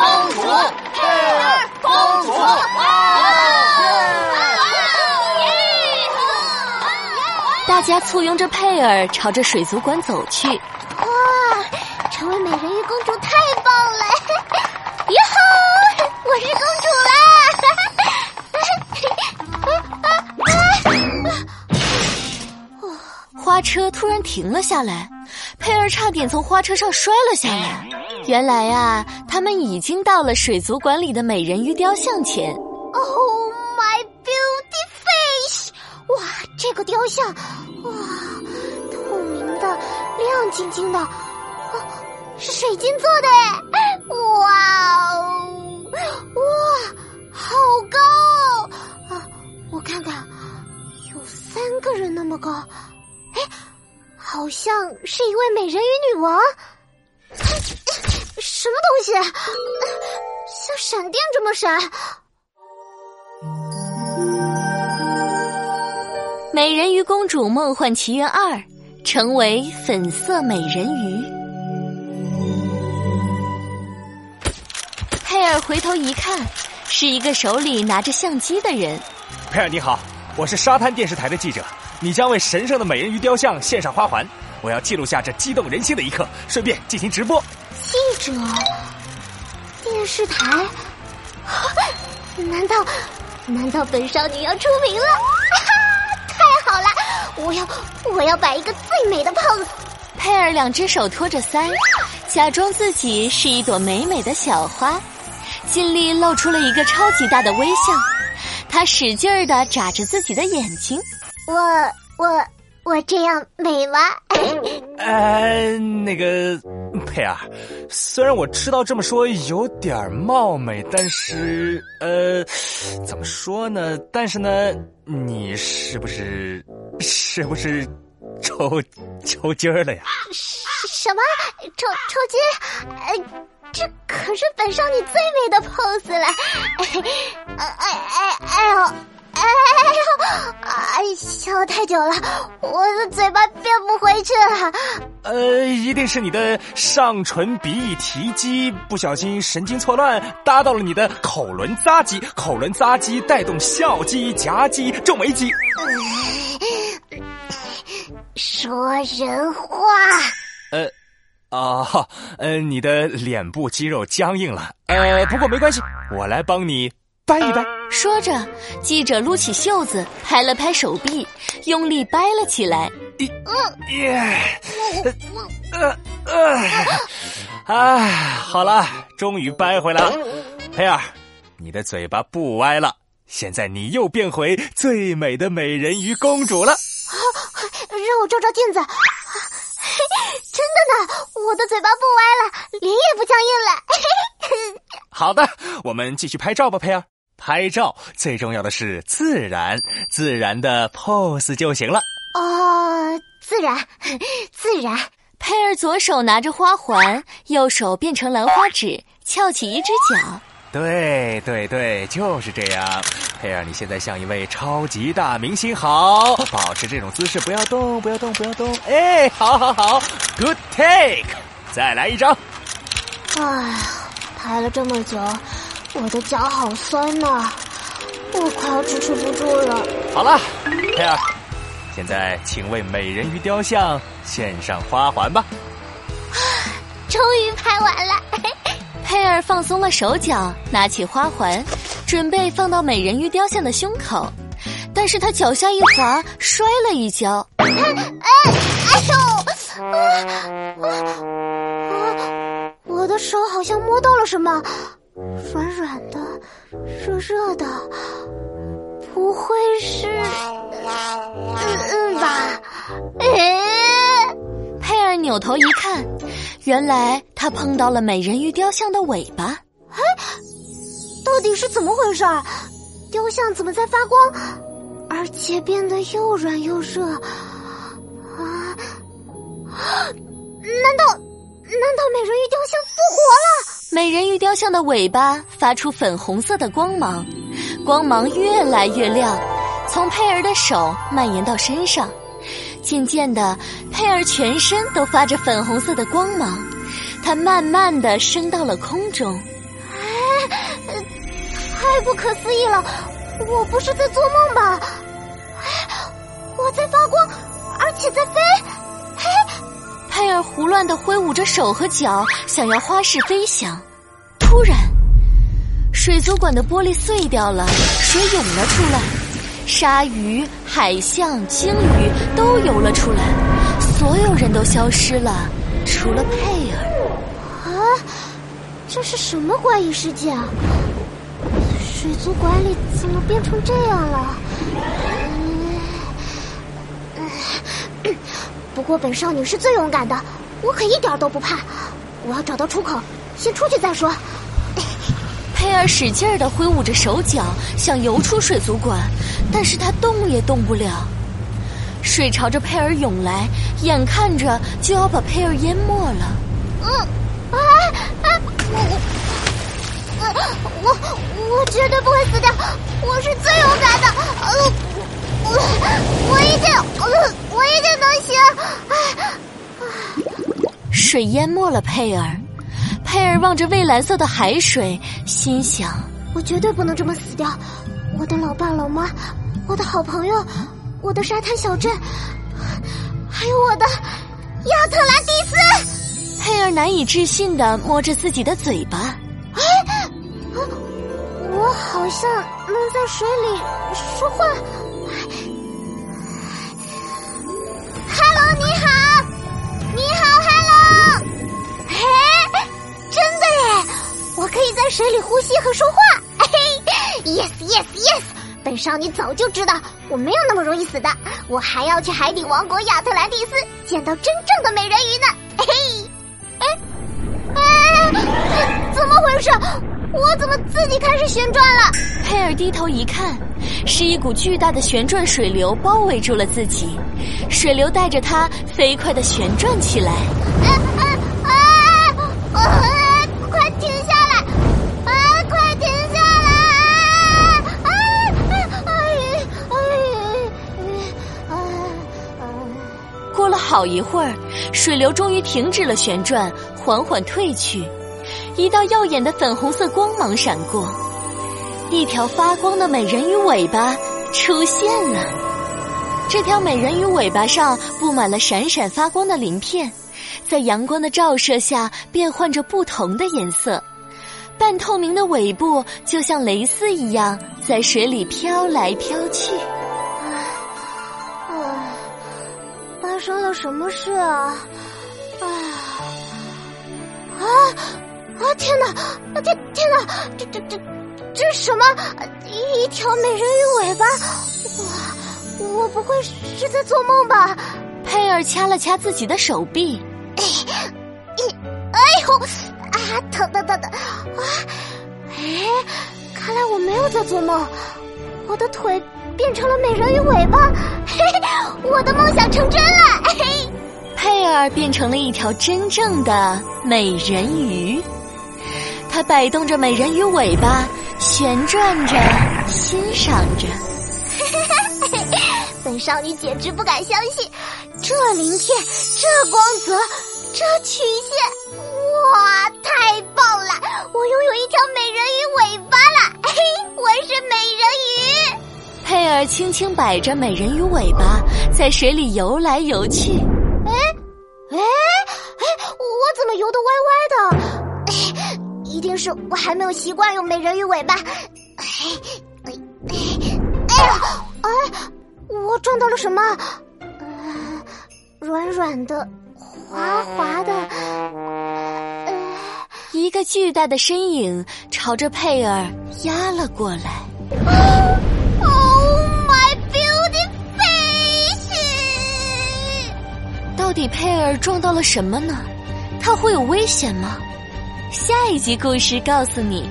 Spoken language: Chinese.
公主，佩儿公主，大家簇拥着佩尔朝着水族馆走去。哇，成为美人鱼公主太棒了！哟吼，我是公主啦！花车突然停了下来，佩儿差点从花车上摔了下来。原来呀，他们已经到了水族馆里的美人鱼雕像前。Oh my beauty face！哇，这个雕像，哇，透明的，亮晶晶的，哦，是水晶做的哎！哇哦，哇，好高啊！我看看，有三个人那么高。哎，好像是一位美人鱼女王。什么东西？像闪电这么闪？《美人鱼公主梦幻奇缘二》成为粉色美人鱼。佩尔回头一看，是一个手里拿着相机的人。佩尔你好，我是沙滩电视台的记者，你将为神圣的美人鱼雕像献上花环，我要记录下这激动人心的一刻，顺便进行直播。记者，电视台，难道难道本少女要出名了？太好了！我要我要摆一个最美的 pose。佩尔两只手托着腮，假装自己是一朵美美的小花，尽力露出了一个超级大的微笑。他使劲儿的眨着自己的眼睛。我我我这样美吗？呃，那个佩儿，虽然我知道这么说有点冒昧，但是呃，怎么说呢？但是呢，你是不是是不是抽抽筋儿了呀？什么抽抽筋？呃，这可是本少女最美的 pose 了！哎哎哎哎呦！哎呦！哎，笑太久了，我的嘴巴变不回去了。呃，一定是你的上唇鼻翼提肌不小心神经错乱，搭到了你的口轮匝肌，口轮匝肌带动笑肌、颊肌、皱眉肌。说人话。呃，啊，呃，你的脸部肌肉僵硬了。呃，不过没关系，我来帮你。掰一掰。说着，记者撸起袖子，拍了拍手臂，用力掰了起来。嗯，耶，呃呃，哎，好了，终于掰回来了。佩尔，你的嘴巴不歪了，现在你又变回最美的美人鱼公主了。啊，让我照照镜子。真的呢，我的嘴巴不歪了，脸也不僵硬了。好的，我们继续拍照吧，佩尔。拍照最重要的是自然，自然的 pose 就行了。哦，自然，自然。佩儿左手拿着花环，右手变成兰花指，翘起一只脚。对对对，就是这样。佩儿，你现在像一位超级大明星。好，保持这种姿势，不要动，不要动，不要动。哎，好好好，good take，再来一张。哎，拍了这么久。我的脚好酸呐，我快要支持不住了。好了，佩尔，现在请为美人鱼雕像献上花环吧。终于拍完了，佩尔放松了手脚，拿起花环，准备放到美人鱼雕像的胸口，但是他脚下一滑，摔了一跤。哎 哎哎呦！啊啊啊！我的手好像摸到了什么。软软的，热热的，不会是嗯嗯吧？佩尔扭头一看，原来他碰到了美人鱼雕像的尾巴。哎，到底是怎么回事？雕像怎么在发光，而且变得又软又热？啊？难道难道美人鱼雕像复活了？美人鱼雕像的尾巴发出粉红色的光芒，光芒越来越亮，从佩儿的手蔓延到身上，渐渐的，佩儿全身都发着粉红色的光芒，它慢慢的升到了空中。哎太不可思议了！我不是在做梦吧？我在发光，而且在飞。尔胡乱的挥舞着手和脚，想要花式飞翔。突然，水族馆的玻璃碎掉了，水涌了出来，鲨鱼、海象、鲸鱼都游了出来，所有人都消失了，除了佩尔。啊，这是什么怪异世界啊？水族馆里怎么变成这样了？不过本少女是最勇敢的，我可一点都不怕。我要找到出口，先出去再说。佩尔使劲儿的挥舞着手脚，想游出水族馆，但是她动也动不了。水朝着佩尔涌来，眼看着就要把佩尔淹没了。嗯，啊啊！我我我我绝对不会死掉，我是最勇敢的。呃，我我一定，呃，我一定能行。水淹没了佩尔。佩尔望着蔚蓝色的海水，心想：“我绝对不能这么死掉！我的老爸老妈，我的好朋友，我的沙滩小镇，还有我的亚特兰蒂斯。”佩尔难以置信的摸着自己的嘴巴：“啊，我好像能在水里说话。”里呼吸和说话。嘿，yes yes yes！本少女早就知道我没有那么容易死的。我还要去海底王国亚特兰蒂斯见到真正的美人鱼呢。嘿，哎哎，怎么回事？我怎么自己开始旋转了？佩尔低头一看，是一股巨大的旋转水流包围住了自己，水流带着他飞快的旋转起来。好一会儿，水流终于停止了旋转，缓缓退去。一道耀眼的粉红色光芒闪过，一条发光的美人鱼尾巴出现了。这条美人鱼尾巴上布满了闪闪发光的鳞片，在阳光的照射下变换着不同的颜色。半透明的尾部就像蕾丝一样，在水里飘来飘去。生了什么事啊？啊啊啊！天哪！啊天天哪！这这这这是什么？一条美人鱼尾巴！哇！我不会是在做梦吧？佩尔掐了掐自己的手臂。哎，哎呦！啊，疼疼疼疼！啊！哎，看来我没有在做梦，我的腿。变成了美人鱼尾巴，嘿嘿，我的梦想成真了！嘿，佩尔变成了一条真正的美人鱼，它摆动着美人鱼尾巴，旋转着，欣赏着。本少女简直不敢相信，这鳞片，这光泽，这曲线，哇，太棒了！我拥有一条美人鱼尾巴了，嘿，我是美人鱼。佩尔轻轻摆着美人鱼尾巴，在水里游来游去。一定是我还没有习惯用美人鱼尾巴。哎，哎，哎呀，哎，我撞到了什么？软软的，滑滑的。一个巨大的身影朝着佩尔压了过来。Oh my beautiful face！到底佩尔撞到了什么呢？他会有危险吗？下一集故事告诉你。